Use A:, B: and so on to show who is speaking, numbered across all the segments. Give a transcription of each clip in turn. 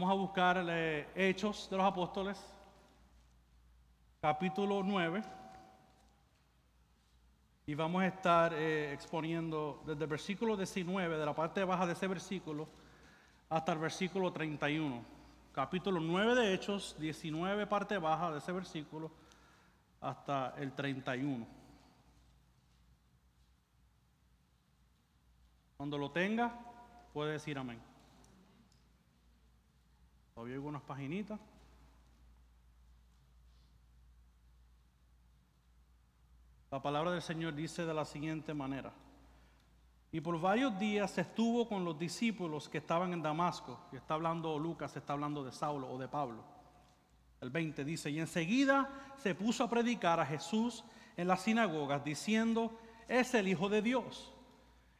A: Vamos a buscar eh, Hechos de los Apóstoles, capítulo 9. Y vamos a estar eh, exponiendo desde el versículo 19, de la parte baja de ese versículo, hasta el versículo 31. Capítulo 9 de Hechos, 19 parte baja de ese versículo, hasta el 31. Cuando lo tenga, puede decir amén. Todavía hay algunas paginitas. La palabra del Señor dice de la siguiente manera. Y por varios días estuvo con los discípulos que estaban en Damasco. Y está hablando Lucas, está hablando de Saulo o de Pablo. El 20 dice, y enseguida se puso a predicar a Jesús en las sinagogas, diciendo, es el Hijo de Dios.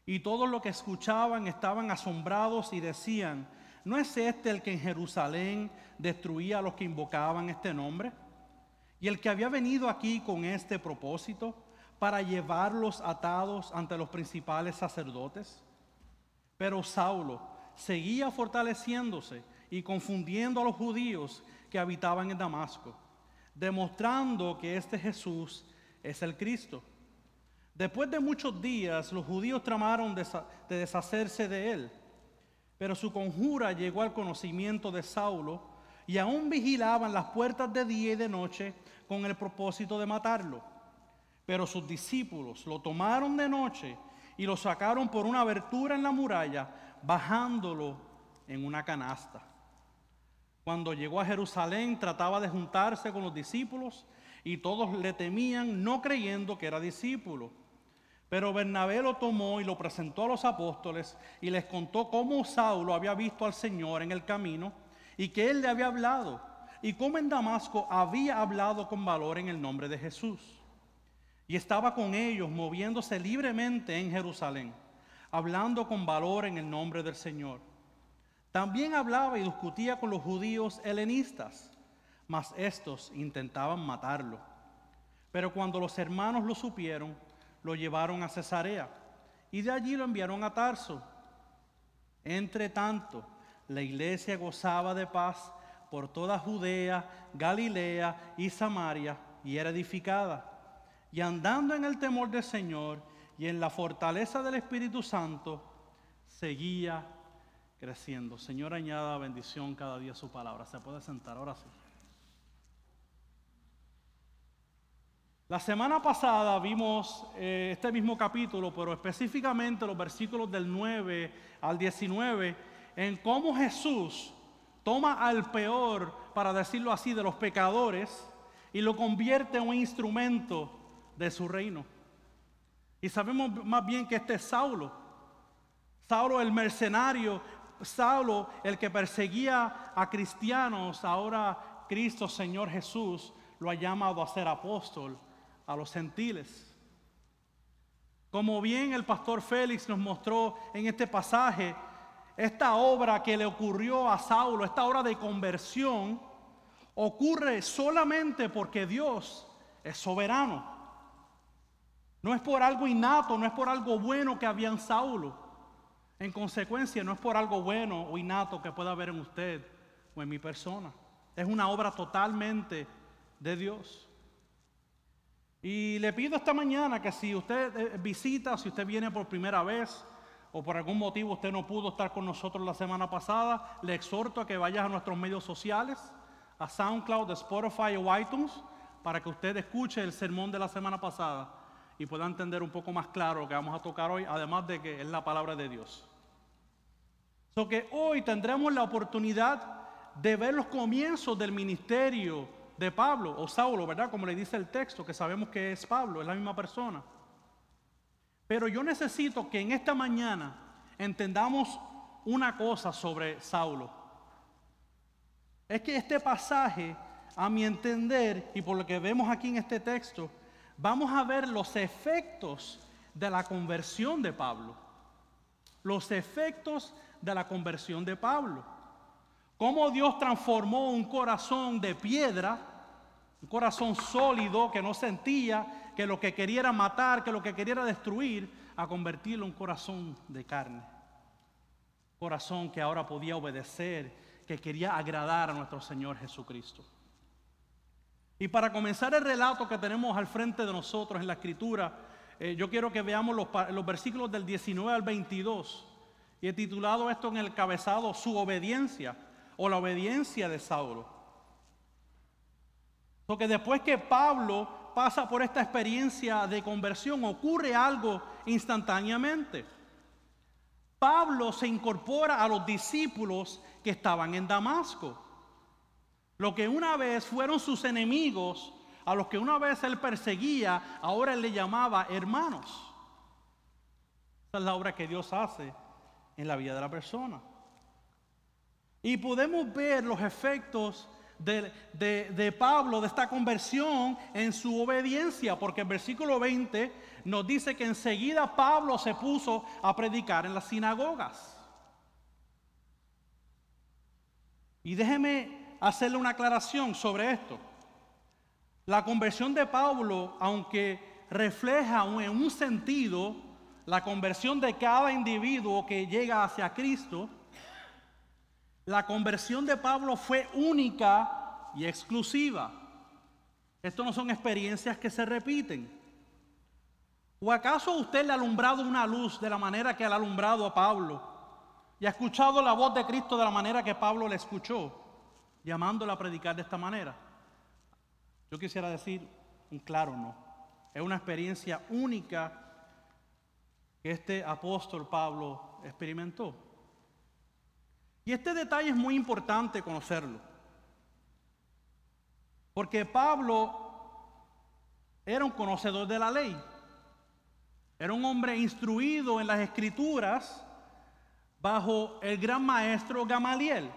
A: Y todos los que escuchaban estaban asombrados y decían, ¿no es este el que en Jerusalén destruía a los que invocaban este nombre? Y el que había venido aquí con este propósito para llevarlos atados ante los principales sacerdotes. Pero Saulo seguía fortaleciéndose y confundiendo a los judíos que habitaban en Damasco, demostrando que este Jesús es el Cristo. Después de muchos días, los judíos tramaron de deshacerse de él, pero su conjura llegó al conocimiento de Saulo y aún vigilaban las puertas de día y de noche con el propósito de matarlo. Pero sus discípulos lo tomaron de noche y lo sacaron por una abertura en la muralla, bajándolo en una canasta. Cuando llegó a Jerusalén trataba de juntarse con los discípulos y todos le temían, no creyendo que era discípulo. Pero Bernabé lo tomó y lo presentó a los apóstoles y les contó cómo Saulo había visto al Señor en el camino y que él le había hablado y cómo en Damasco había hablado con valor en el nombre de Jesús. Y estaba con ellos moviéndose libremente en Jerusalén, hablando con valor en el nombre del Señor. También hablaba y discutía con los judíos helenistas, mas estos intentaban matarlo. Pero cuando los hermanos lo supieron, lo llevaron a Cesarea y de allí lo enviaron a Tarso. Entre tanto, la iglesia gozaba de paz por toda Judea, Galilea y Samaria y era edificada. Y andando en el temor del Señor y en la fortaleza del Espíritu Santo, seguía creciendo. Señor, añada bendición cada día a su palabra. Se puede sentar ahora sí. La semana pasada vimos eh, este mismo capítulo, pero específicamente los versículos del 9 al 19 en cómo Jesús toma al peor, para decirlo así, de los pecadores y lo convierte en un instrumento de su reino. Y sabemos más bien que este es Saulo. Saulo el mercenario, Saulo el que perseguía a cristianos, ahora Cristo Señor Jesús lo ha llamado a ser apóstol a los gentiles. Como bien el pastor Félix nos mostró en este pasaje, esta obra que le ocurrió a Saulo, esta obra de conversión, ocurre solamente porque Dios es soberano. No es por algo innato, no es por algo bueno que había en Saulo. En consecuencia, no es por algo bueno o innato que pueda haber en usted o en mi persona. Es una obra totalmente de Dios. Y le pido esta mañana que si usted eh, visita, si usted viene por primera vez, o por algún motivo usted no pudo estar con nosotros la semana pasada, le exhorto a que vayas a nuestros medios sociales, a SoundCloud, Spotify o iTunes, para que usted escuche el sermón de la semana pasada y pueda entender un poco más claro lo que vamos a tocar hoy, además de que es la palabra de Dios. So que hoy tendremos la oportunidad de ver los comienzos del ministerio de Pablo o Saulo, ¿verdad? Como le dice el texto, que sabemos que es Pablo, es la misma persona. Pero yo necesito que en esta mañana entendamos una cosa sobre Saulo. Es que este pasaje, a mi entender, y por lo que vemos aquí en este texto, vamos a ver los efectos de la conversión de Pablo. Los efectos de la conversión de Pablo. Cómo Dios transformó un corazón de piedra, un corazón sólido que no sentía, que lo que quería matar, que lo que quería destruir, a convertirlo en un corazón de carne. Corazón que ahora podía obedecer, que quería agradar a nuestro Señor Jesucristo. Y para comenzar el relato que tenemos al frente de nosotros en la escritura, eh, yo quiero que veamos los, los versículos del 19 al 22. Y he titulado esto en el cabezado Su obediencia o la obediencia de Saulo. Porque después que Pablo pasa por esta experiencia de conversión, ocurre algo instantáneamente. Pablo se incorpora a los discípulos que estaban en Damasco. Lo que una vez fueron sus enemigos, a los que una vez él perseguía, ahora él le llamaba hermanos. Esa es la obra que Dios hace en la vida de la persona. Y podemos ver los efectos de, de, Pablo, de esta conversión en su obediencia, porque el versículo 20 nos dice que enseguida Pablo se puso a predicar en las sinagogas. Y déjeme hacerle una aclaración sobre esto. La conversión de Pablo, aunque refleja en un sentido la conversión de cada individuo que llega hacia Cristo, la conversión de Pablo fue única y exclusiva. Esto no son experiencias que se repiten. ¿O acaso usted le ha alumbrado una luz de la manera que ha alumbrado a Pablo? Y ha escuchado la voz de Cristo de la manera que Pablo le escuchó, llamándole a predicar de esta manera. Yo quisiera decir un claro no. Es una experiencia única que este apóstol Pablo experimentó. Y este detalle es muy importante conocerlo. Porque Pablo era un conocedor de la ley. Era un hombre instruido en las escrituras bajo el gran maestro Gamaliel.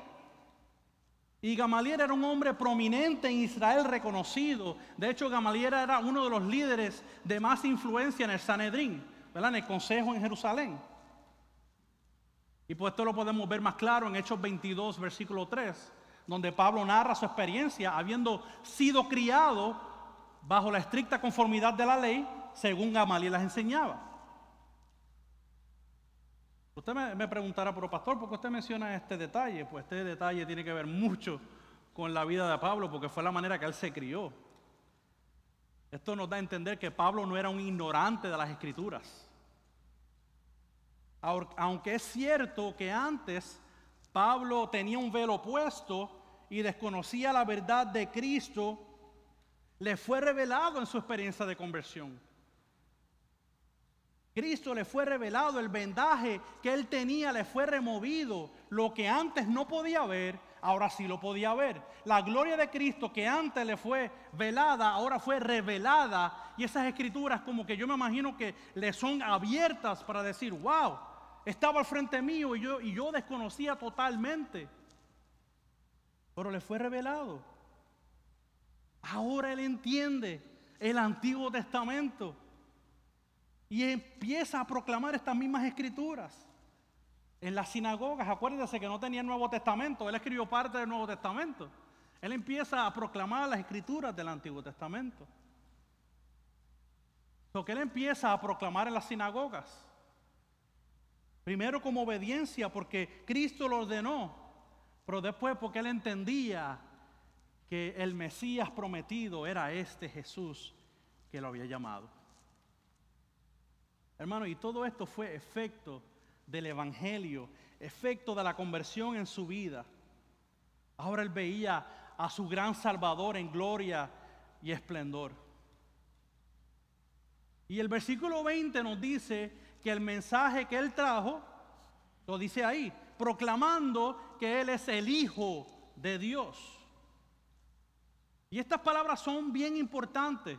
A: Y Gamaliel era un hombre prominente en Israel, reconocido. De hecho, Gamaliel era uno de los líderes de más influencia en el Sanedrín, ¿verdad? en el consejo en Jerusalén. Y pues esto lo podemos ver más claro en Hechos 22, versículo 3, donde Pablo narra su experiencia habiendo sido criado bajo la estricta conformidad de la ley, según Gamaliel las enseñaba. Usted me, preguntará, pero pastor, ¿por qué usted menciona este detalle? Pues este detalle tiene que ver mucho con la vida de Pablo, porque fue la manera que él se crió. Esto nos da a entender que Pablo no era un ignorante de las escrituras. Aunque es cierto que antes Pablo tenía un velo puesto y desconocía la verdad de Cristo, le fue revelado en su experiencia de conversión. Cristo le fue revelado, el vendaje que él tenía le fue removido. Lo que antes no podía ver, ahora sí lo podía ver. La gloria de Cristo que antes le fue velada, ahora fue revelada. Y esas escrituras como que yo me imagino que le son abiertas para decir, wow, estaba al frente mío y yo, y yo desconocía totalmente. Pero le fue revelado. Ahora él entiende el Antiguo Testamento. Y empieza a proclamar estas mismas escrituras. En las sinagogas, acuérdense que no tenía el Nuevo Testamento, él escribió parte del Nuevo Testamento. Él empieza a proclamar las escrituras del Antiguo Testamento. Lo que él empieza a proclamar en las sinagogas. Primero como obediencia porque Cristo lo ordenó, pero después porque él entendía que el Mesías prometido era este Jesús que lo había llamado. Hermano, y todo esto fue efecto del Evangelio, efecto de la conversión en su vida. Ahora él veía a su gran Salvador en gloria y esplendor. Y el versículo 20 nos dice que el mensaje que él trajo, lo dice ahí, proclamando que él es el Hijo de Dios. Y estas palabras son bien importantes.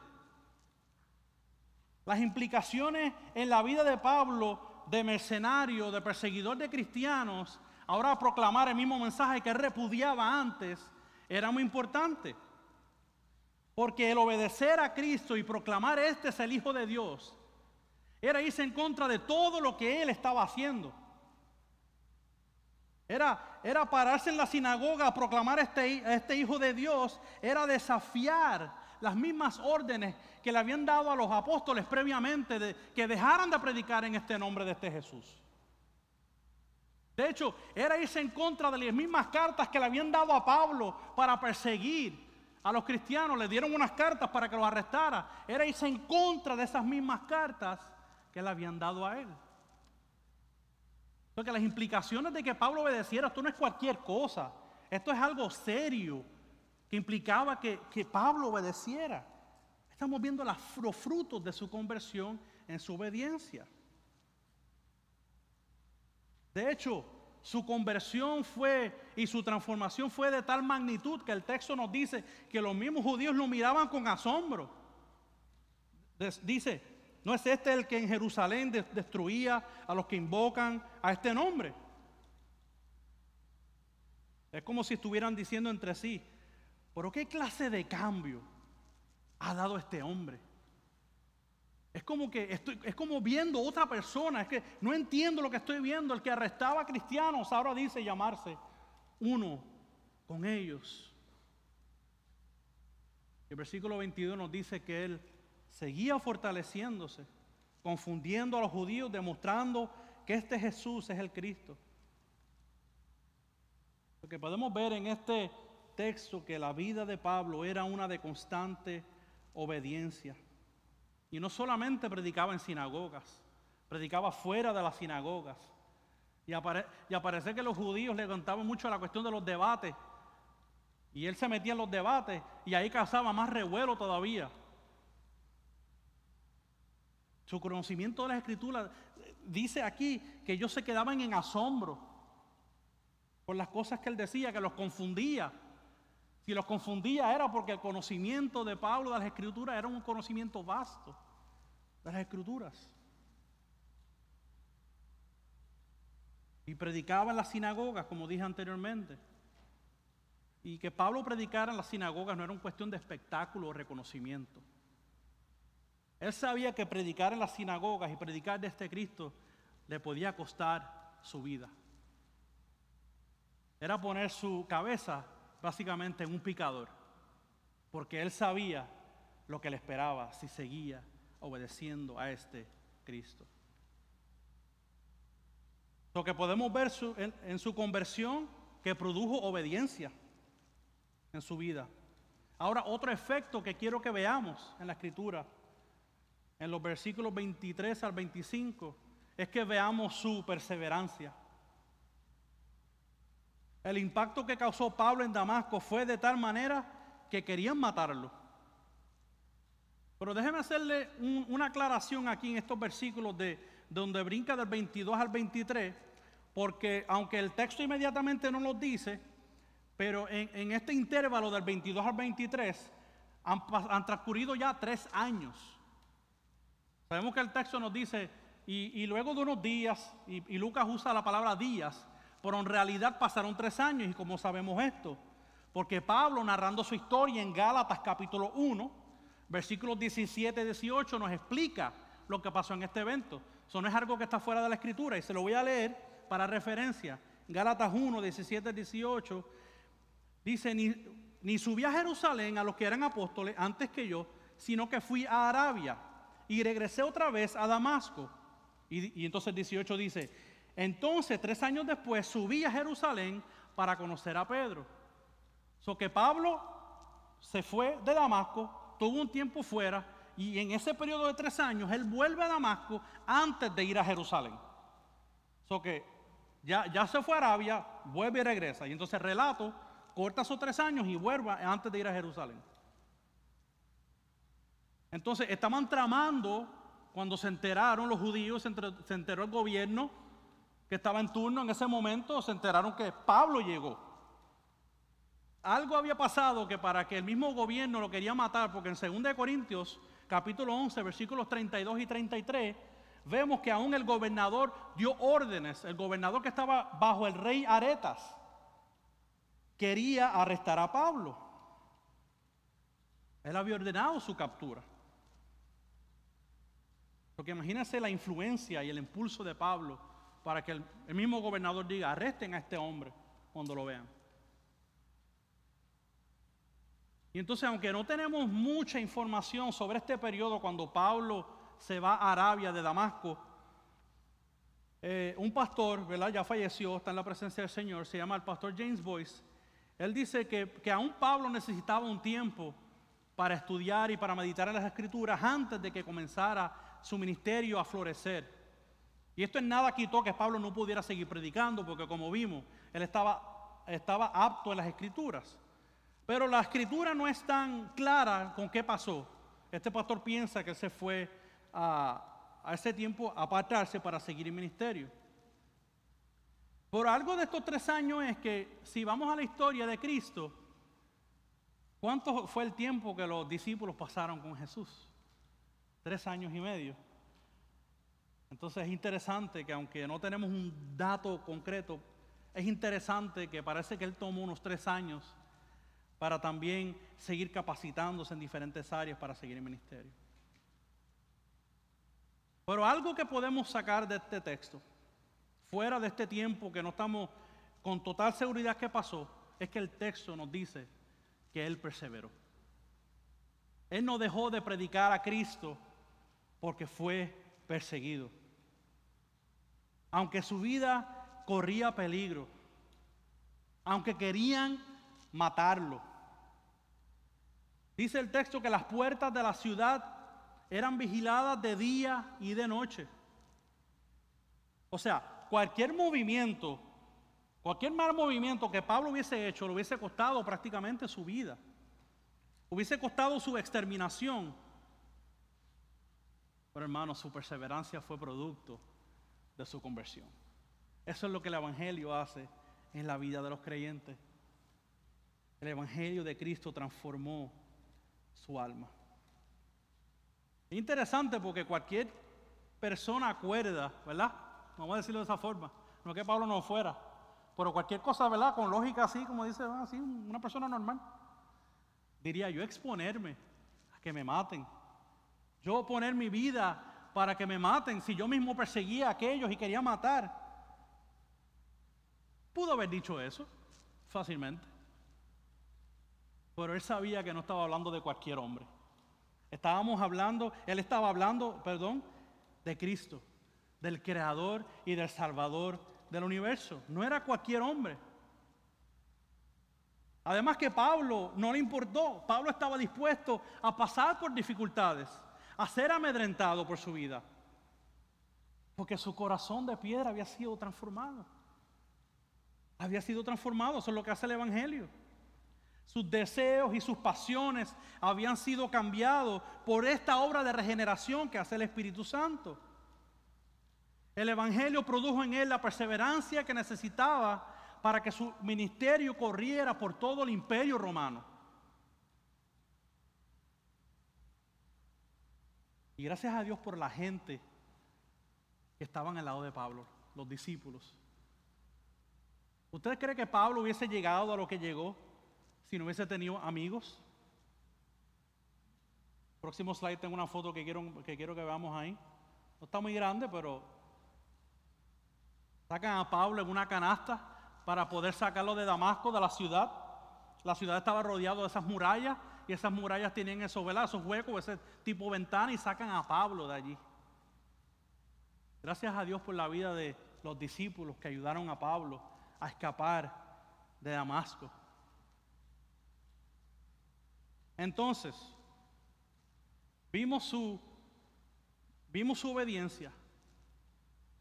A: Las implicaciones en la vida de Pablo, de mercenario, de perseguidor de cristianos, ahora proclamar el mismo mensaje que repudiaba antes, era muy importante. Porque el obedecer a Cristo y proclamar este es el Hijo de Dios, era irse en contra de todo lo que él estaba haciendo. Era, era pararse en la sinagoga a proclamar este, este Hijo de Dios, era desafiar las mismas órdenes que le habían dado a los apóstoles previamente de que dejaran de predicar en este nombre de este Jesús. De hecho, era irse en contra de las mismas cartas que le habían dado a Pablo para perseguir a los cristianos. Le dieron unas cartas para que los arrestara. Era irse en contra de esas mismas cartas que le habían dado a él. Porque las implicaciones de que Pablo obedeciera, esto no es cualquier cosa. Esto es algo serio que implicaba que, Pablo obedeciera. Estamos viendo los frutos de su conversión en su obediencia. De hecho, su conversión fue y su transformación fue de tal magnitud que el texto nos dice que los mismos judíos lo miraban con asombro. Dice, ¿no es este el que en Jerusalén destruía a los que invocan a este nombre? Es como si estuvieran diciendo entre sí, pero ¿qué clase de cambio ha dado este hombre? Es como que estoy, es como viendo otra persona, es que no entiendo lo que estoy viendo. El que arrestaba a cristianos ahora dice llamarse uno con ellos. El versículo 22 nos dice que él seguía fortaleciéndose, confundiendo a los judíos, demostrando que este Jesús es el Cristo. Lo que podemos ver en este texto que la vida de Pablo era una de constante obediencia. Y no solamente predicaba en sinagogas, predicaba fuera de las sinagogas. Y, y aparece que los judíos le contaban mucho la cuestión de los debates. Y él se metía en los debates y ahí causaba más revuelo todavía. Su conocimiento de las escrituras dice aquí que ellos se quedaban en asombro por las cosas que él decía, que los confundía. Si los confundía era porque el conocimiento de Pablo de las escrituras era un conocimiento vasto de las escrituras. Y predicaba en las sinagogas, como dije anteriormente. Y que Pablo predicara en las sinagogas no era una cuestión de espectáculo o reconocimiento. Él sabía que predicar en las sinagogas y predicar de este Cristo le podía costar su vida. Era poner su cabeza básicamente en un picador, porque él sabía lo que le esperaba si seguía obedeciendo a este Cristo. Lo que podemos ver en, su conversión que produjo obediencia en su vida. Ahora, otro efecto que quiero que veamos en la escritura, en los versículos 23 al 25, es que veamos su perseverancia. El impacto que causó Pablo en Damasco fue de tal manera que querían matarlo. Pero déjeme hacerle una aclaración aquí en estos versículos de donde brinca del 22 al 23, porque aunque el texto inmediatamente no lo dice, pero en, este intervalo del 22 al 23 han, transcurrido ya tres años. Sabemos que el texto nos dice, y, luego de unos días, y, y Lucas usa la palabra días, pero en realidad pasaron tres años, y como sabemos esto, porque Pablo narrando su historia en Gálatas capítulo 1, Versículos 17 y 18 nos explica lo que pasó en este evento. Eso no es algo que está fuera de la escritura y se lo voy a leer para referencia. Gálatas 1, 17 18 dice, ni, ni subí a Jerusalén a los que eran apóstoles antes que yo, sino que fui a Arabia y regresé otra vez a Damasco. Y, entonces 18 dice, entonces tres años después subí a Jerusalén para conocer a Pedro. So que Pablo se fue de Damasco tuvo un tiempo fuera y en ese periodo de tres años él vuelve a Damasco antes de ir a Jerusalén. So que ya, ya se fue a Arabia, vuelve y regresa. Y entonces relato, corta esos tres años y vuelve antes de ir a Jerusalén. Entonces estaban tramando cuando se enteraron los judíos, se, enteró el gobierno que estaba en turno en ese momento, se enteraron que Pablo llegó algo había pasado que para que el mismo gobierno lo quería matar, porque en 2 Corintios capítulo 11, versículos 32 y 33, vemos que aún el gobernador dio órdenes, el gobernador que estaba bajo el rey Aretas, quería arrestar a Pablo. Él había ordenado su captura. Porque imagínense la influencia y el impulso de Pablo para que el, mismo gobernador diga, arresten a este hombre cuando lo vean. Y entonces, aunque no tenemos mucha información sobre este periodo cuando Pablo se va a Arabia de Damasco, eh, un pastor. Ya falleció, está en la presencia del Señor, se llama el pastor James Boyce. Él dice que, que aún Pablo necesitaba un tiempo para estudiar y para meditar en las escrituras antes de que comenzara su ministerio a florecer. Y esto en nada quitó que Pablo no pudiera seguir predicando, porque como vimos, él estaba, estaba apto en las escrituras. Pero la escritura no es tan clara con qué pasó. Este pastor piensa que se fue a, a ese tiempo a apartarse para seguir el ministerio. Por algo de estos tres años es que si vamos a la historia de Cristo, ¿cuánto fue el tiempo que los discípulos pasaron con Jesús? Tres años y medio. Entonces es interesante que aunque no tenemos un dato concreto, es interesante que parece que él tomó unos tres años para también seguir capacitándose en diferentes áreas para seguir el ministerio. Pero algo que podemos sacar de este texto, fuera de este tiempo que no estamos con total seguridad que pasó, es que el texto nos dice que él perseveró. Él no dejó de predicar a Cristo porque fue perseguido. Aunque su vida corría peligro, aunque querían matarlo. Dice el texto que las puertas de la ciudad eran vigiladas de día y de noche. O sea, cualquier movimiento, cualquier mal movimiento que Pablo hubiese hecho, le hubiese costado prácticamente su vida. Hubiese costado su exterminación. Pero hermano, su perseverancia fue producto de su conversión. Eso es lo que el Evangelio hace en la vida de los creyentes. El Evangelio de Cristo transformó su alma. Es interesante porque cualquier persona acuerda, ¿verdad? Vamos a decirlo de esa forma. No es que Pablo no fuera, pero cualquier cosa, ¿verdad? Con lógica así, como dice, ah, así, una persona normal. Diría yo exponerme a que me maten. Yo poner mi vida para que me maten si yo mismo perseguía a aquellos y quería matar. Pudo haber dicho eso fácilmente. Pero él sabía que no estaba hablando de cualquier hombre. Estábamos hablando, él estaba hablando, perdón, de Cristo, del Creador y del Salvador del universo. No era cualquier hombre. Además que Pablo no le importó, Pablo estaba dispuesto a pasar por dificultades a ser amedrentado por su vida. Porque su corazón de piedra había sido transformado. Había sido transformado, eso es lo que hace el Evangelio. Sus deseos y sus pasiones habían sido cambiados por esta obra de regeneración que hace el Espíritu Santo. El Evangelio produjo en él la perseverancia que necesitaba para que su ministerio corriera por todo el imperio romano. Y gracias a Dios por la gente que estaban al lado de Pablo, los discípulos. ¿Ustedes creen que Pablo hubiese llegado a lo que llegó si no hubiese tenido amigos? Próximo slide tengo una foto que quiero que, quiero que veamos ahí. No está muy grande, pero sacan a Pablo en una canasta para poder sacarlo de Damasco, de la ciudad. La ciudad estaba rodeada de esas murallas y esas murallas tienen esos, esos huecos, ese tipo de ventana y sacan a Pablo de allí. Gracias a Dios por la vida de los discípulos que ayudaron a Pablo a escapar de Damasco. Entonces, vimos su, vimos su obediencia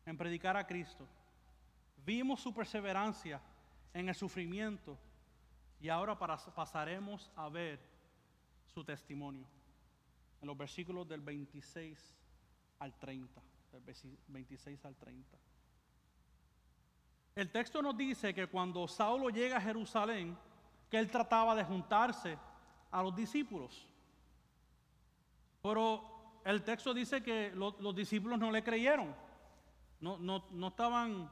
A: en predicar a Cristo. Vimos su perseverancia en el sufrimiento. Y ahora pasaremos a ver su testimonio. En los versículos del 26 al 30. Del 26 al 30. El texto nos dice que cuando Saulo llega a Jerusalén, que él trataba de juntarse a los discípulos. Pero el texto dice que los, discípulos no le creyeron. No, no, estaban,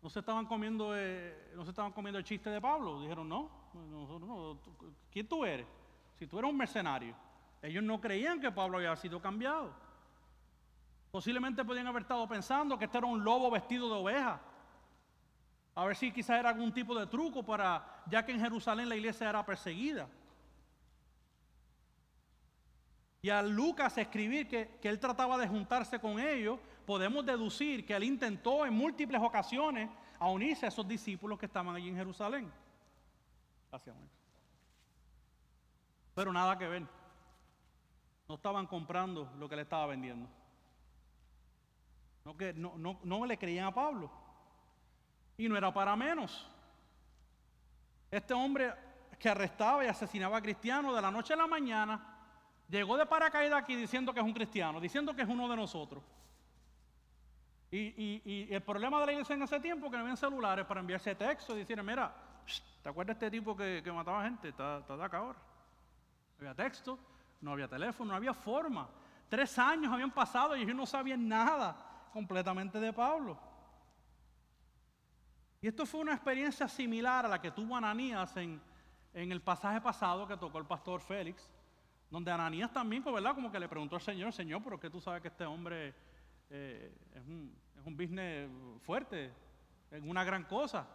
A: no se estaban comiendo, eh, no se estaban comiendo el chiste de Pablo. Dijeron, no, no, ¿quién tú eres? Si tú eres un mercenario, ellos no creían que Pablo había sido cambiado. Posiblemente podían haber estado pensando que este era un lobo vestido de oveja. A ver si quizás era algún tipo de truco para, ya que en Jerusalén la iglesia era perseguida. Y a Lucas escribir que, que él trataba de juntarse con ellos podemos deducir que él intentó en múltiples ocasiones unirse a esos discípulos que estaban allí en Jerusalén. Gracias, Pero nada que ver. No estaban comprando lo que le estaba vendiendo. No, que, no, no, le creían a Pablo. Y no era para menos. Este hombre que arrestaba y asesinaba a cristianos de la noche a la mañana, llegó de paracaídas aquí diciendo que es un cristiano, diciendo que es uno de nosotros. Y, el problema de la iglesia en ese tiempo que no habían celulares para enviarse texto y decir, mira, ¿te acuerdas de este tipo que, mataba gente? Está, está de acá ahora. No había texto, no había teléfono, no había forma. Tres años habían pasado y ellos no sabían nada completamente de Pablo. Y esto fue una experiencia similar a la que tuvo Ananías en, en el pasaje pasado que tocó el pastor Félix, donde Ananías también, pues, ¿verdad? Como que le preguntó al Señor, Señor, ¿pero qué tú sabes que este hombre eh, es, un, es un business fuerte, es una gran cosa?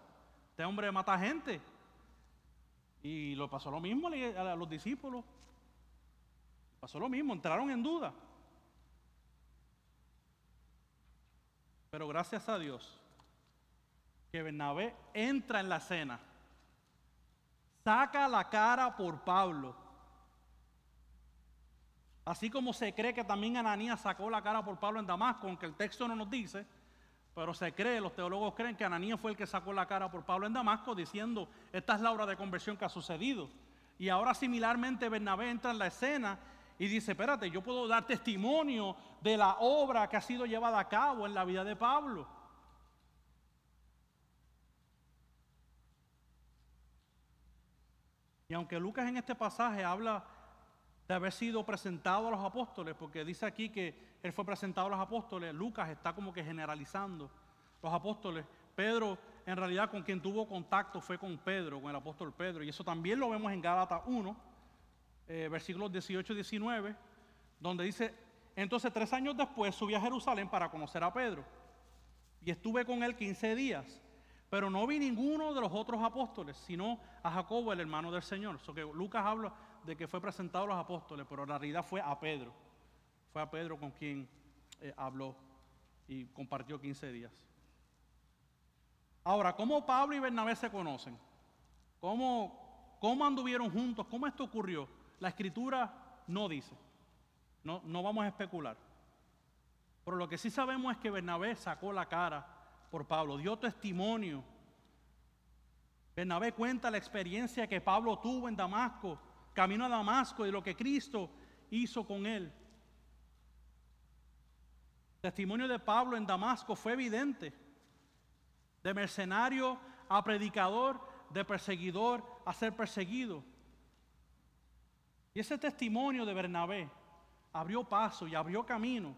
A: Este hombre mata gente. Y lo pasó lo mismo a los discípulos. Pasó lo mismo, entraron en duda. Pero gracias a Dios que Bernabé entra en la cena, saca la cara por Pablo. Así como se cree que también Ananías sacó la cara por Pablo en Damasco, aunque el texto no nos dice, pero se cree, los teólogos creen que Ananías fue el que sacó la cara por Pablo en Damasco, diciendo, esta es la hora de conversión que ha sucedido. Y ahora similarmente Bernabé entra en la escena y dice, espérate, yo puedo dar testimonio de la obra que ha sido llevada a cabo en la vida de Pablo. Y aunque Lucas en este pasaje habla de haber sido presentado a los apóstoles, porque dice aquí que él fue presentado a los apóstoles, Lucas está como que generalizando los apóstoles. Pedro, en realidad, con quien tuvo contacto fue con Pedro, con el apóstol Pedro, y eso también lo vemos en Gálatas 1, eh, versículos 18 y 19, donde dice, entonces tres años después subí a Jerusalén para conocer a Pedro y estuve con él 15 días, pero no vi ninguno de los otros apóstoles, sino a Jacobo, el hermano del Señor. So que Lucas habla de que fue presentado a los apóstoles, pero en realidad fue a Pedro. Fue a Pedro con quien eh, habló y compartió 15 días. Ahora, ¿cómo Pablo y Bernabé se conocen? ¿Cómo, cómo anduvieron juntos? ¿Cómo esto ocurrió? La escritura no dice. No, no vamos a especular. Pero lo que sí sabemos es que Bernabé sacó la cara por Pablo, dio testimonio. Bernabé cuenta la experiencia que Pablo tuvo en Damasco, camino a Damasco y lo que Cristo hizo con él. El testimonio de Pablo en Damasco fue evidente. De mercenario a predicador, de perseguidor a ser perseguido. Y ese testimonio de Bernabé abrió paso y abrió camino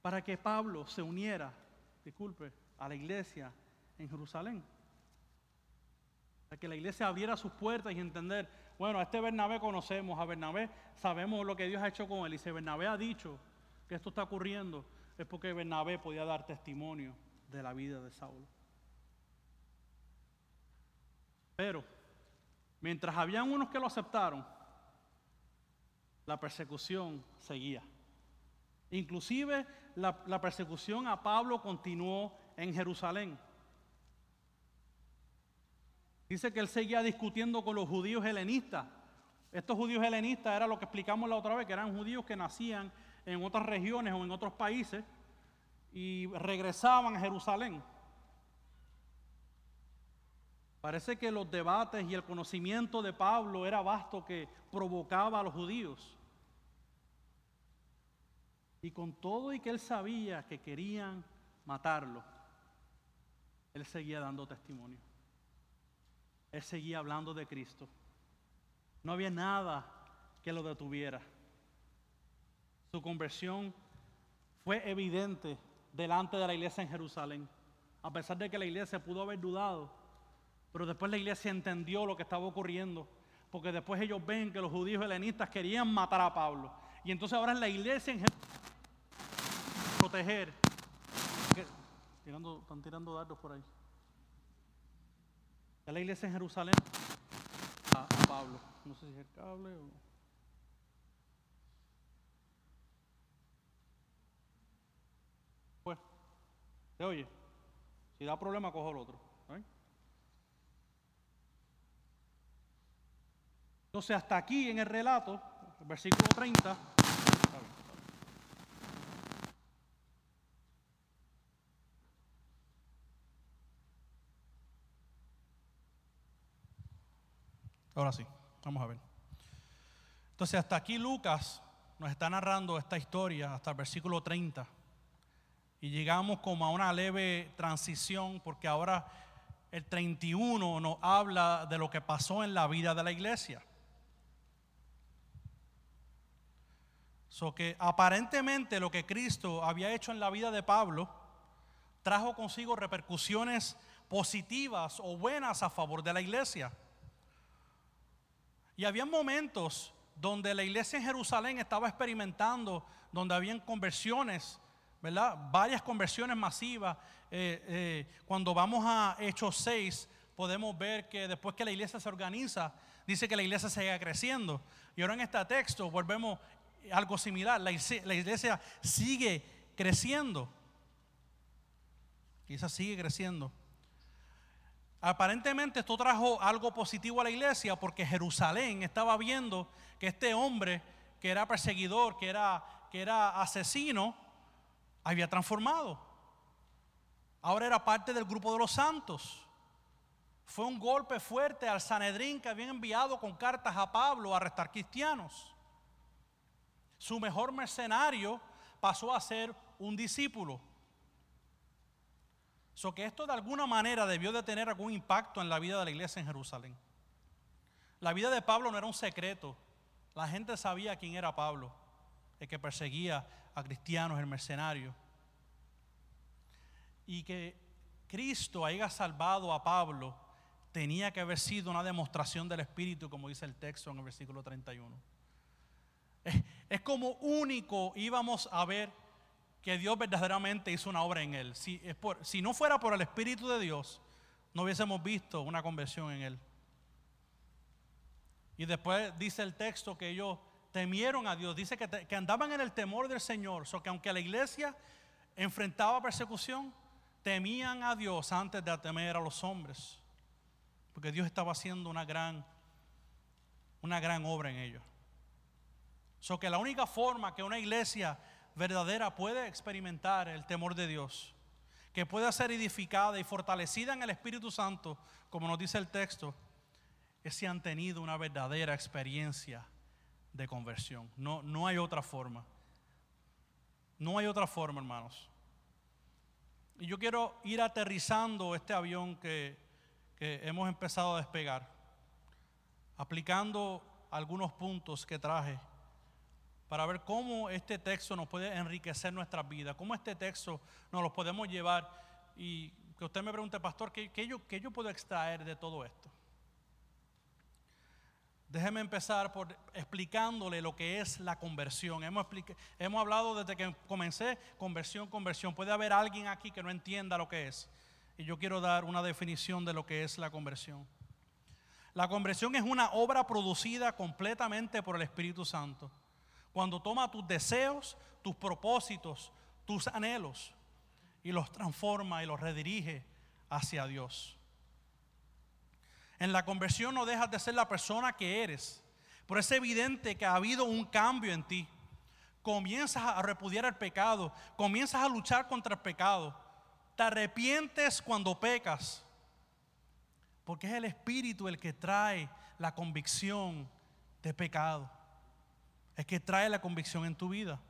A: para que Pablo se uniera, disculpe, a la iglesia en Jerusalén. Para que la iglesia abriera sus puertas y entender, bueno, a este Bernabé conocemos, a Bernabé sabemos lo que Dios ha hecho con él. Y si Bernabé ha dicho que esto está ocurriendo, es porque Bernabé podía dar testimonio de la vida de Saulo. Pero, mientras habían unos que lo aceptaron, la persecución seguía. Inclusive la, persecución a Pablo continuó en Jerusalén. Dice que él seguía discutiendo con los judíos helenistas. Estos judíos helenistas era lo que explicamos la otra vez, que eran judíos que nacían en otras regiones o en otros países y regresaban a Jerusalén. Parece que los debates y el conocimiento de Pablo era vasto que provocaba a los judíos. Y con todo y que él sabía que querían matarlo, él seguía dando testimonio. Él seguía hablando de Cristo. No había nada que lo detuviera. Su conversión fue evidente delante de la iglesia en Jerusalén. A pesar de que la iglesia pudo haber dudado, pero después la iglesia entendió lo que estaba ocurriendo, porque después ellos ven que los judíos helenistas querían matar a Pablo. Y entonces ahora en la iglesia en proteger. Tirando, están tirando datos por ahí. En la iglesia en Jerusalén a, Pablo. No sé si es el cable o. ¿Se oye? Si da problema, cojo el otro. Entonces, hasta aquí en el relato, el versículo 30. Ahora sí, vamos a ver. Entonces, hasta aquí Lucas nos está narrando esta historia hasta el versículo 30. Y llegamos como a una leve transición porque ahora el 31 nos habla de lo que pasó en la vida de la iglesia. So que aparentemente lo que Cristo había hecho en la vida de Pablo trajo consigo repercusiones positivas o buenas a favor de la iglesia. Y había momentos donde la iglesia en Jerusalén estaba experimentando, donde habían conversiones, ¿verdad? Varias conversiones masivas. Eh, eh, cuando vamos a Hechos 6, podemos ver que después que la iglesia se organiza, dice que la iglesia sigue creciendo. Y ahora en este texto volvemos algo similar. La, la iglesia sigue creciendo. Quizás sigue creciendo. Aparentemente esto trajo algo positivo a la iglesia porque Jerusalén estaba viendo que este hombre que era perseguidor, que era, que era asesino, había transformado. Ahora era parte del grupo de los santos. Fue un golpe fuerte al Sanedrín que habían enviado con cartas a Pablo a arrestar cristianos. Su mejor mercenario pasó a ser un discípulo. So que esto de alguna manera debió de tener algún impacto en la vida de la iglesia en Jerusalén. La vida de Pablo no era un secreto. La gente sabía quién era Pablo, el que perseguía a cristianos, el mercenario. Y que Cristo haya salvado a Pablo tenía que haber sido una demostración del Espíritu, como dice el texto en el versículo 31. Es, es como único íbamos a ver que Dios verdaderamente hizo una obra en él. Si, es por, si no fuera por el Espíritu de Dios, no hubiésemos visto una conversión en él. Y después dice el texto que ellos temieron a Dios, dice que, que andaban en el temor del Señor, o so que aunque la iglesia enfrentaba persecución, temían a Dios antes de temer a los hombres, porque Dios estaba haciendo una gran, una gran obra en ellos. So que la única forma que una iglesia verdadera puede experimentar el temor de Dios, que pueda ser edificada y fortalecida en el Espíritu Santo, como nos dice el texto, es si han tenido una verdadera experiencia de conversión. No, no hay otra forma. No hay otra forma, hermanos. Y yo quiero ir aterrizando este avión que, que hemos empezado a despegar, aplicando algunos puntos que traje para ver cómo este texto nos puede enriquecer nuestras vidas, cómo este texto nos lo podemos llevar y que usted me pregunte, pastor, ¿qué, yo, yo puedo extraer de todo esto? Déjeme empezar por explicándole lo que es la conversión. Hemos hablado desde que comencé, conversión, conversión. Puede haber alguien aquí que no entienda lo que es. Y yo quiero dar una definición de lo que es la conversión. La conversión es una obra producida completamente por el Espíritu Santo cuando toma tus deseos, tus propósitos, tus anhelos y los transforma y los redirige hacia Dios. En la conversión no dejas de ser la persona que eres, pero es evidente que ha habido un cambio en ti. Comienzas a repudiar el pecado, comienzas a luchar contra el pecado, te arrepientes cuando pecas, porque es el Espíritu el que trae la convicción de pecado es que trae la convicción en tu vida.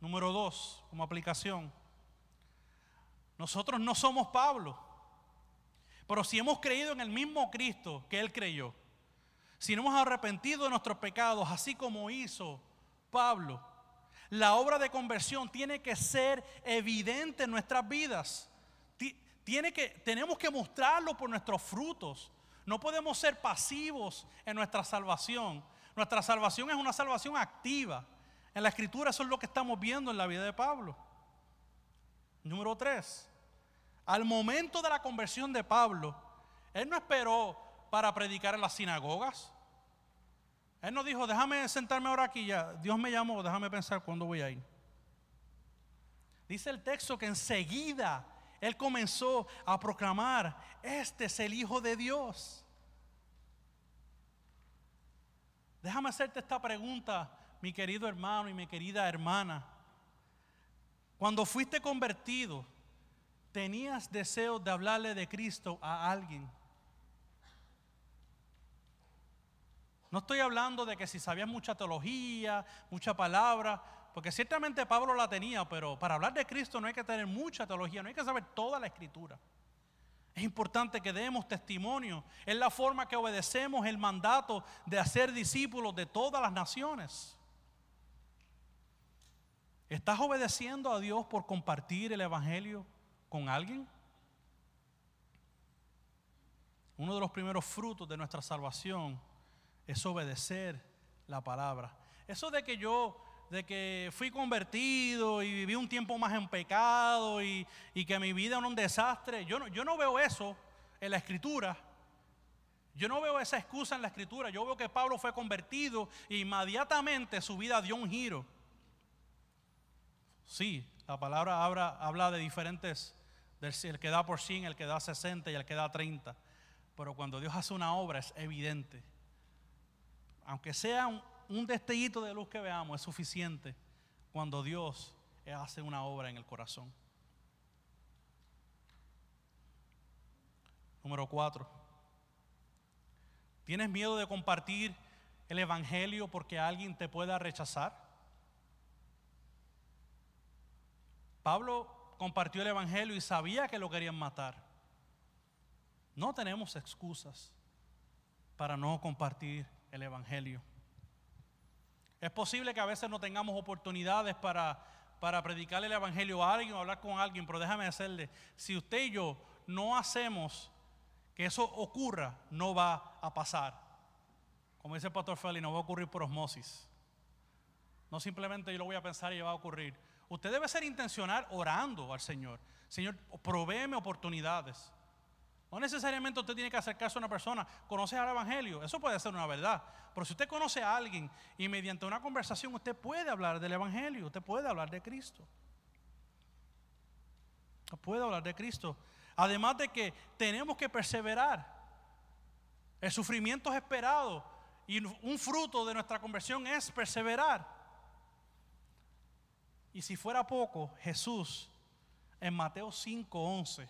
A: Número dos, como aplicación. Nosotros no somos Pablo, pero si hemos creído en el mismo Cristo que Él creyó, si no hemos arrepentido de nuestros pecados, así como hizo Pablo, la obra de conversión tiene que ser evidente en nuestras vidas. Tiene que, tenemos que mostrarlo por nuestros frutos. No podemos ser pasivos en nuestra salvación, nuestra salvación es una salvación activa. En la escritura eso es lo que estamos viendo en la vida de Pablo. Número tres, al momento de la conversión de Pablo, él no esperó para predicar en las sinagogas. Él no dijo, déjame sentarme ahora aquí ya. Dios me llamó, déjame pensar cuándo voy a ir. Dice el texto que enseguida él comenzó a proclamar, este es el Hijo de Dios. Déjame hacerte esta pregunta, mi querido hermano y mi querida hermana. Cuando fuiste convertido, ¿tenías deseo de hablarle de Cristo a alguien? No estoy hablando de que si sabías mucha teología, mucha palabra, porque ciertamente Pablo la tenía, pero para hablar de Cristo no hay que tener mucha teología, no hay que saber toda la escritura. Es importante que demos testimonio. Es la forma que obedecemos el mandato de hacer discípulos de todas las naciones. ¿Estás obedeciendo a Dios por compartir el Evangelio con alguien? Uno de los primeros frutos de nuestra salvación es obedecer la palabra. Eso de que yo de que fui convertido y viví un tiempo más en pecado y, que mi vida era un desastre. Yo no, yo no veo eso en la escritura. Yo no veo esa excusa en la escritura. Yo veo que Pablo fue convertido e inmediatamente su vida dio un giro. Sí, la palabra habla, habla de diferentes, el que da por 100, el que da 60 y el que da 30. Pero cuando Dios hace una obra es evidente. Aunque sea un, un destellito de luz que veamos es suficiente cuando Dios hace una obra en el corazón. Número cuatro. ¿Tienes miedo de compartir el Evangelio porque alguien te pueda rechazar? Pablo compartió el Evangelio y sabía que lo querían matar. No tenemos excusas para no compartir el Evangelio. Es posible que a veces no tengamos oportunidades para, para predicarle el Evangelio a alguien o hablar con alguien, pero déjame hacerle, si usted y yo no hacemos que eso ocurra, no va a pasar. Como dice el pastor Feli, no va a ocurrir por osmosis. No simplemente yo lo voy a pensar y va a ocurrir. Usted debe ser intencional orando al Señor. Señor, provéeme oportunidades. No necesariamente usted tiene que acercarse a una persona, conoce al Evangelio, eso puede ser una verdad. Pero si usted conoce a alguien y mediante una conversación usted puede hablar del Evangelio, usted puede hablar de Cristo. Puede hablar de Cristo. Además de que tenemos que perseverar. El sufrimiento es esperado y un fruto de nuestra conversión es perseverar. Y si fuera poco, Jesús en Mateo 5:11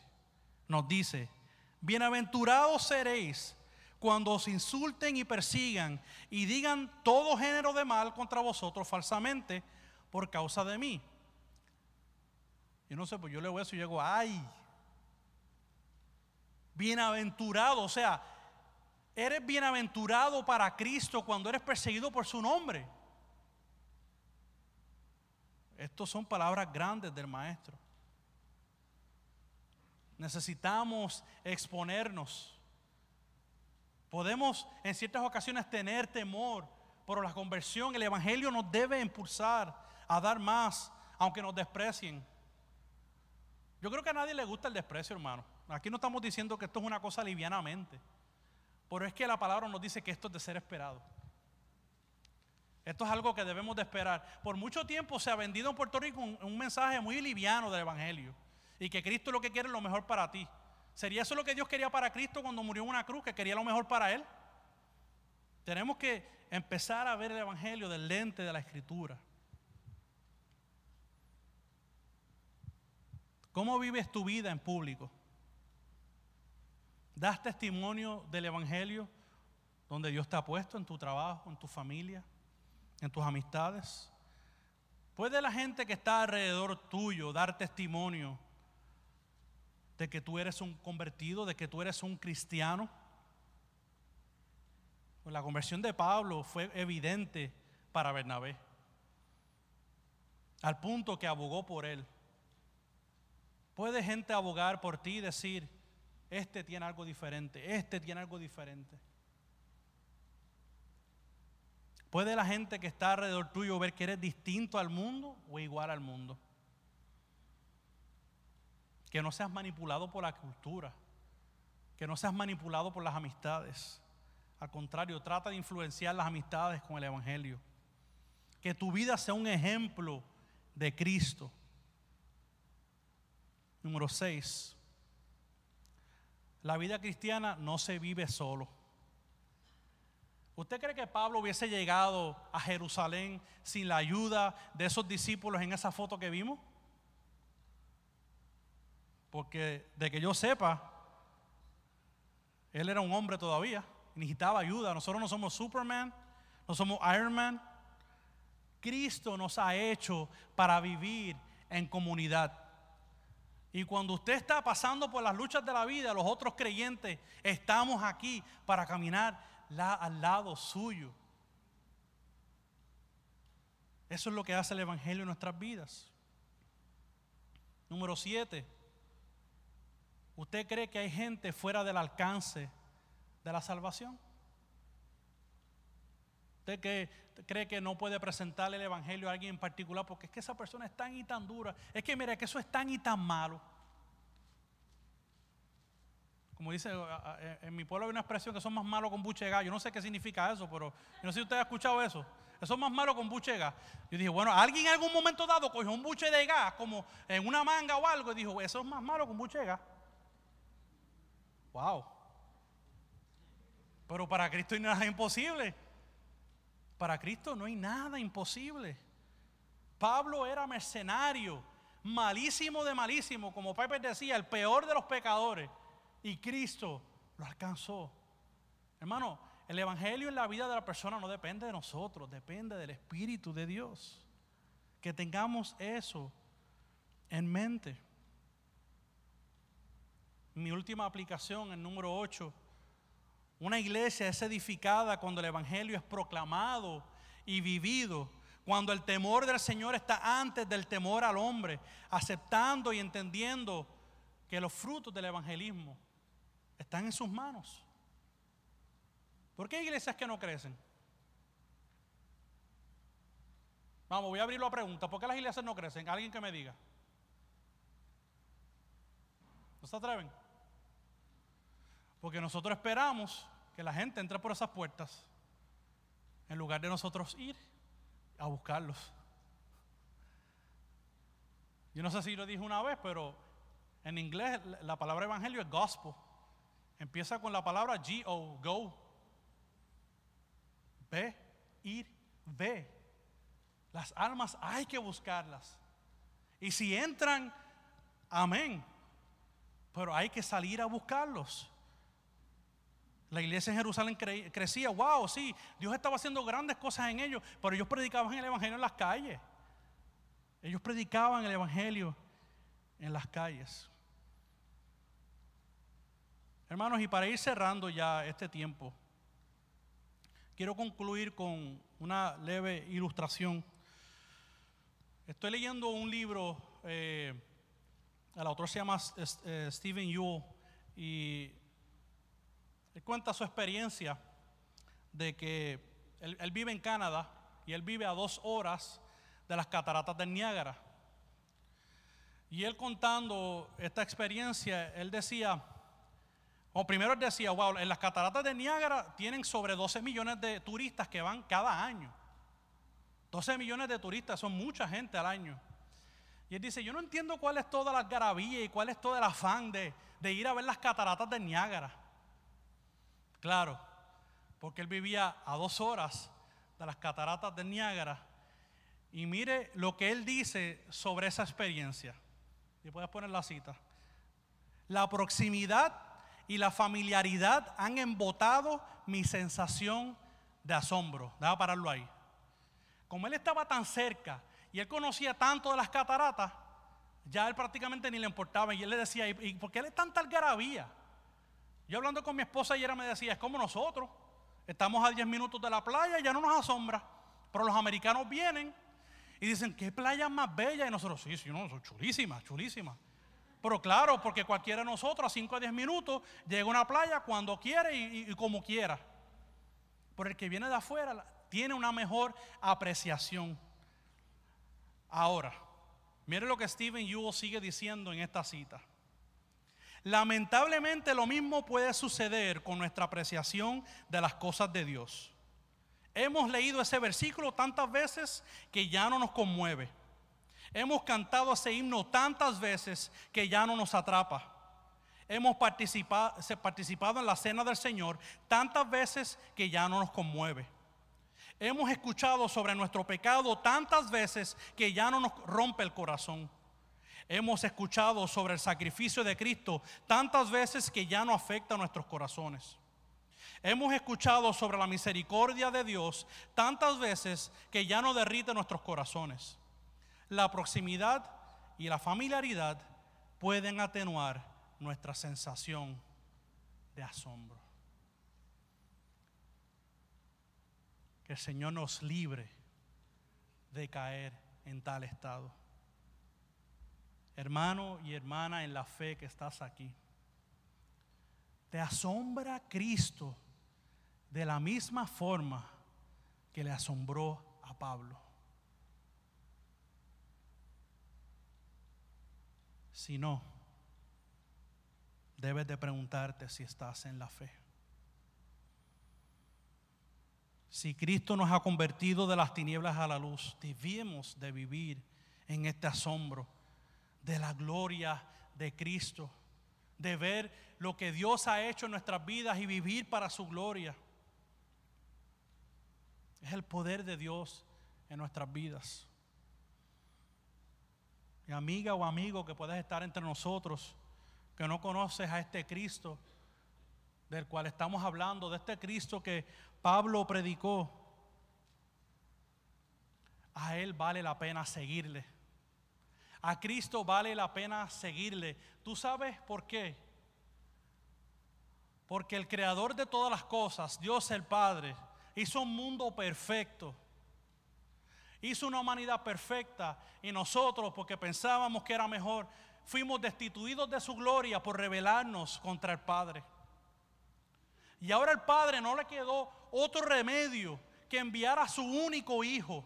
A: nos dice, Bienaventurados seréis cuando os insulten y persigan y digan todo género de mal contra vosotros falsamente por causa de mí. Yo no sé, pues yo leo eso y llego, ay, bienaventurado, o sea, eres bienaventurado para Cristo cuando eres perseguido por su nombre. Estas son palabras grandes del maestro. Necesitamos exponernos. Podemos en ciertas ocasiones tener temor, pero la conversión, el Evangelio nos debe impulsar a dar más, aunque nos desprecien. Yo creo que a nadie le gusta el desprecio, hermano. Aquí no estamos diciendo que esto es una cosa livianamente, pero es que la palabra nos dice que esto es de ser esperado. Esto es algo que debemos de esperar. Por mucho tiempo se ha vendido en Puerto Rico un, un mensaje muy liviano del Evangelio y que Cristo lo que quiere es lo mejor para ti. ¿Sería eso lo que Dios quería para Cristo cuando murió en una cruz, que quería lo mejor para Él? Tenemos que empezar a ver el Evangelio del lente de la Escritura. ¿Cómo vives tu vida en público? ¿Das testimonio del Evangelio donde Dios te ha puesto en tu trabajo, en tu familia, en tus amistades? ¿Puede la gente que está alrededor tuyo dar testimonio de que tú eres un convertido, de que tú eres un cristiano. Pues la conversión de Pablo fue evidente para Bernabé, al punto que abogó por él. ¿Puede gente abogar por ti y decir, este tiene algo diferente, este tiene algo diferente? ¿Puede la gente que está alrededor tuyo ver que eres distinto al mundo o igual al mundo? Que no seas manipulado por la cultura, que no seas manipulado por las amistades. Al contrario, trata de influenciar las amistades con el Evangelio. Que tu vida sea un ejemplo de Cristo. Número 6. La vida cristiana no se vive solo. ¿Usted cree que Pablo hubiese llegado a Jerusalén sin la ayuda de esos discípulos en esa foto que vimos? Porque de que yo sepa, él era un hombre todavía, necesitaba ayuda. Nosotros no somos Superman, no somos Iron Man. Cristo nos ha hecho para vivir en comunidad. Y cuando usted está pasando por las luchas de la vida, los otros creyentes estamos aquí para caminar al lado suyo. Eso es lo que hace el Evangelio en nuestras vidas. Número siete. ¿Usted cree que hay gente fuera del alcance de la salvación? ¿Usted cree que no puede presentarle el Evangelio a alguien en particular porque es que esa persona es tan y tan dura? Es que mira, que eso es tan y tan malo. Como dice, en mi pueblo hay una expresión que son más malos con buche Yo no sé qué significa eso, pero no sé si usted ha escuchado eso. Eso es más malo con buche de gas. Yo dije, bueno, alguien en algún momento dado cogió un buche de gas, como en una manga o algo, y dijo, eso es más malo con buche de gas. Wow. Pero para Cristo no hay nada imposible. Para Cristo no hay nada imposible. Pablo era mercenario, malísimo de malísimo, como Pepe decía, el peor de los pecadores. Y Cristo lo alcanzó. Hermano, el Evangelio en la vida de la persona no depende de nosotros, depende del Espíritu de Dios. Que tengamos eso en mente. Mi última aplicación, el número 8. Una iglesia es edificada cuando el Evangelio es proclamado y vivido. Cuando el temor del Señor está antes del temor al hombre. Aceptando y entendiendo que los frutos del evangelismo están en sus manos. ¿Por qué hay iglesias que no crecen? Vamos, voy a abrir la pregunta. ¿Por qué las iglesias no crecen? Alguien que me diga. ¿No se atreven? Porque nosotros esperamos que la gente entre por esas puertas en lugar de nosotros ir a buscarlos. Yo no sé si lo dije una vez, pero en inglés la palabra evangelio es gospel. Empieza con la palabra G-O, go. Ve, ir, ve. Las almas hay que buscarlas. Y si entran, amén. Pero hay que salir a buscarlos. La iglesia en Jerusalén crecía, wow, sí, Dios estaba haciendo grandes cosas en ellos, pero ellos predicaban el Evangelio en las calles. Ellos predicaban el Evangelio en las calles. Hermanos, y para ir cerrando ya este tiempo, quiero concluir con una leve ilustración. Estoy leyendo un libro, eh, el autor se llama eh, Stephen Yuell, y él cuenta su experiencia de que él, vive en Canadá y él vive a dos horas de las cataratas del Niágara. Y él contando esta experiencia, él decía, o primero él decía, wow, en las cataratas de Niágara tienen sobre 12 millones de turistas que van cada año. 12 millones de turistas, son mucha gente al año. Y él dice, yo no entiendo cuál es toda la garabía y cuál es todo el afán de, de ir a ver las cataratas de Niágara. Claro, porque él vivía a dos horas de las cataratas de Niágara. Y mire lo que él dice sobre esa experiencia. Y puedes poner la cita. La proximidad y la familiaridad han embotado mi sensación de asombro. Déjame pararlo ahí. Como él estaba tan cerca y él conocía tanto de las cataratas, ya él prácticamente ni le importaba. Y él le decía, ¿y por qué él es tanta algarabía? Yo hablando con mi esposa ayer me decía, es como nosotros. Estamos a 10 minutos de la playa ya no nos asombra. Pero los americanos vienen y dicen, ¿qué playa más bella? Y nosotros, sí, sí, no, son chulísimas, chulísimas. Pero claro, porque cualquiera de nosotros a 5 a 10 minutos llega a una playa cuando quiere y, como quiera. Pero el que viene de afuera tiene una mejor apreciación. Ahora, mire lo que Stephen Yugo sigue diciendo en esta cita. Lamentablemente lo mismo puede suceder con nuestra apreciación de las cosas de Dios. Hemos leído ese versículo tantas veces que ya no nos conmueve. Hemos cantado ese himno tantas veces que ya no nos atrapa. Hemos participado, en la cena del Señor tantas veces que ya no nos conmueve. Hemos escuchado sobre nuestro pecado tantas veces que ya no nos rompe el corazón. Hemos escuchado sobre el sacrificio de Cristo tantas veces que ya no afecta a nuestros corazones. Hemos escuchado sobre la misericordia de Dios tantas veces que ya no derrite nuestros corazones. La proximidad y la familiaridad pueden atenuar nuestra sensación de asombro. Que el Señor nos libre de caer en tal estado. Hermano y hermana en la fe que estás aquí, te asombra Cristo de la misma forma que le asombró a Pablo. Si no, debes de preguntarte si estás en la fe. Si Cristo nos ha convertido de las tinieblas a la luz, debemos de vivir en este asombro de la gloria de Cristo, de ver lo que Dios ha hecho en nuestras vidas y vivir para su gloria. Es el poder de Dios en nuestras vidas. Mi amiga o amigo que puedes estar entre nosotros, que no conoces a este Cristo del cual estamos hablando, de este Cristo que Pablo predicó, a Él vale la pena seguirle. A Cristo vale la pena seguirle. ¿Tú sabes por qué? Porque el creador de todas las cosas, Dios el Padre, hizo un mundo perfecto. Hizo una humanidad perfecta y nosotros, porque pensábamos que era mejor, fuimos destituidos de su gloria por rebelarnos contra el Padre. Y ahora el Padre no le quedó otro remedio que enviar a su único hijo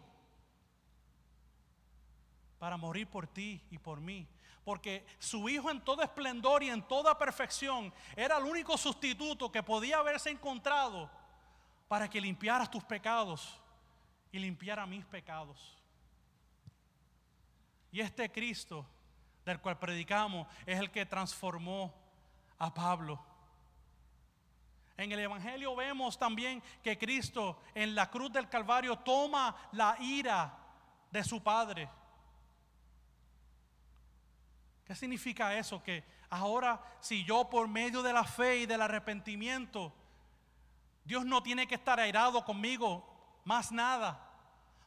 A: para morir por ti y por mí. Porque su hijo en todo esplendor y en toda perfección era el único sustituto que podía haberse encontrado para que limpiaras tus pecados y limpiara mis pecados. Y este Cristo del cual predicamos es el que transformó a Pablo. En el Evangelio vemos también que Cristo en la cruz del Calvario toma la ira de su Padre. ¿Qué significa eso? Que ahora si yo por medio de la fe y del arrepentimiento, Dios no tiene que estar airado conmigo más nada.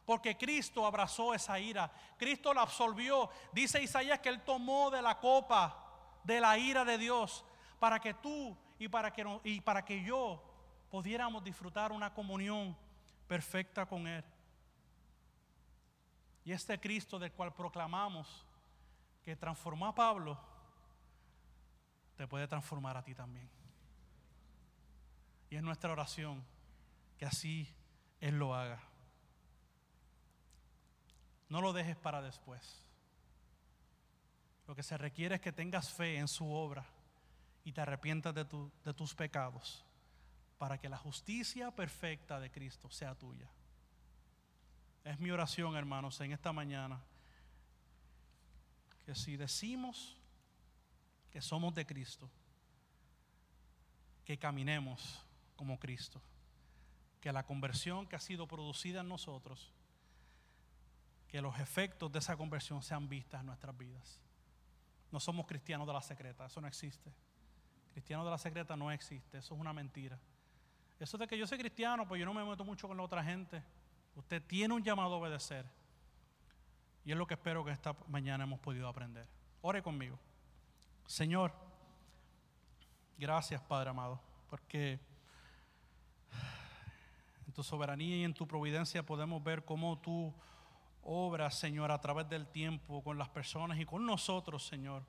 A: Porque Cristo abrazó esa ira. Cristo la absolvió. Dice Isaías que Él tomó de la copa de la ira de Dios para que tú y para que, y para que yo pudiéramos disfrutar una comunión perfecta con Él. Y este Cristo del cual proclamamos que transformó a Pablo, te puede transformar a ti también. Y es nuestra oración que así Él lo haga. No lo dejes para después. Lo que se requiere es que tengas fe en su obra y te arrepientas de, de tus pecados para que la justicia perfecta de Cristo sea tuya. Es mi oración, hermanos, en esta mañana, que si decimos que somos de Cristo, que caminemos como Cristo, que la conversión que ha sido producida en nosotros, que los efectos de esa conversión sean vistas en nuestras vidas. No somos cristianos de la secreta, eso no existe. Cristiano de la secreta no existe, eso es una mentira. Eso de que yo soy cristiano, pues yo no me meto mucho con la otra gente. Usted tiene un llamado a obedecer. Y es lo que espero que esta mañana hemos podido aprender. Ore conmigo. Señor, gracias Padre amado, porque en tu soberanía y en tu providencia podemos ver cómo tú obra, Señor, a través del tiempo con las personas y con nosotros, Señor.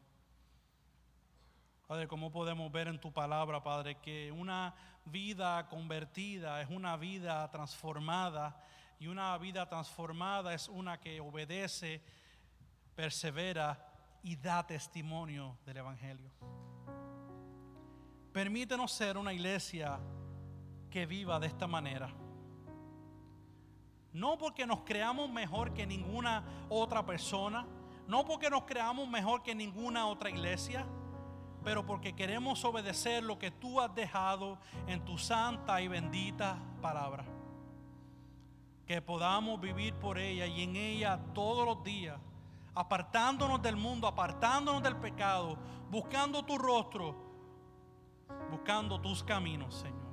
A: Padre, ¿cómo podemos ver en tu palabra, Padre, que una vida convertida es una vida transformada y una vida transformada es una que obedece, persevera y da testimonio del Evangelio? Permítenos ser una iglesia que viva de esta manera no porque nos creamos mejor que ninguna otra persona, No porque nos creamos mejor que ninguna otra iglesia, pero porque queremos obedecer lo que tú has dejado en tu santa y bendita palabra. Que podamos vivir por ella y en ella todos los días, apartándonos del mundo, apartándonos del pecado, buscando tu rostro, buscando tus caminos, Señor.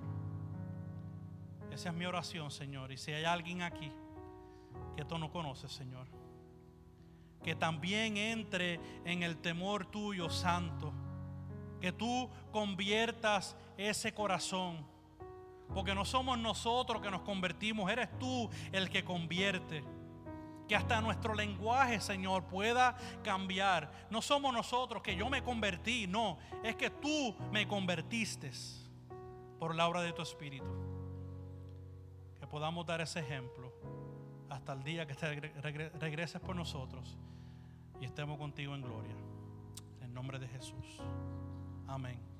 A: Esa es mi oración, Señor. Y si hay alguien aquí que tú no conoces, Señor, que también entre en el temor tuyo, santo que tú conviertas ese corazón. Porque no somos nosotros que nos convertimos, eres tú el que convierte. Que hasta nuestro lenguaje, Señor, pueda cambiar. No somos nosotros que yo me convertí, no, es que tú me convertiste por la obra de tu Espíritu. Que podamos dar ese ejemplo hasta el día que te regreses por nosotros y estemos contigo en gloria. En nombre de Jesús. Amén.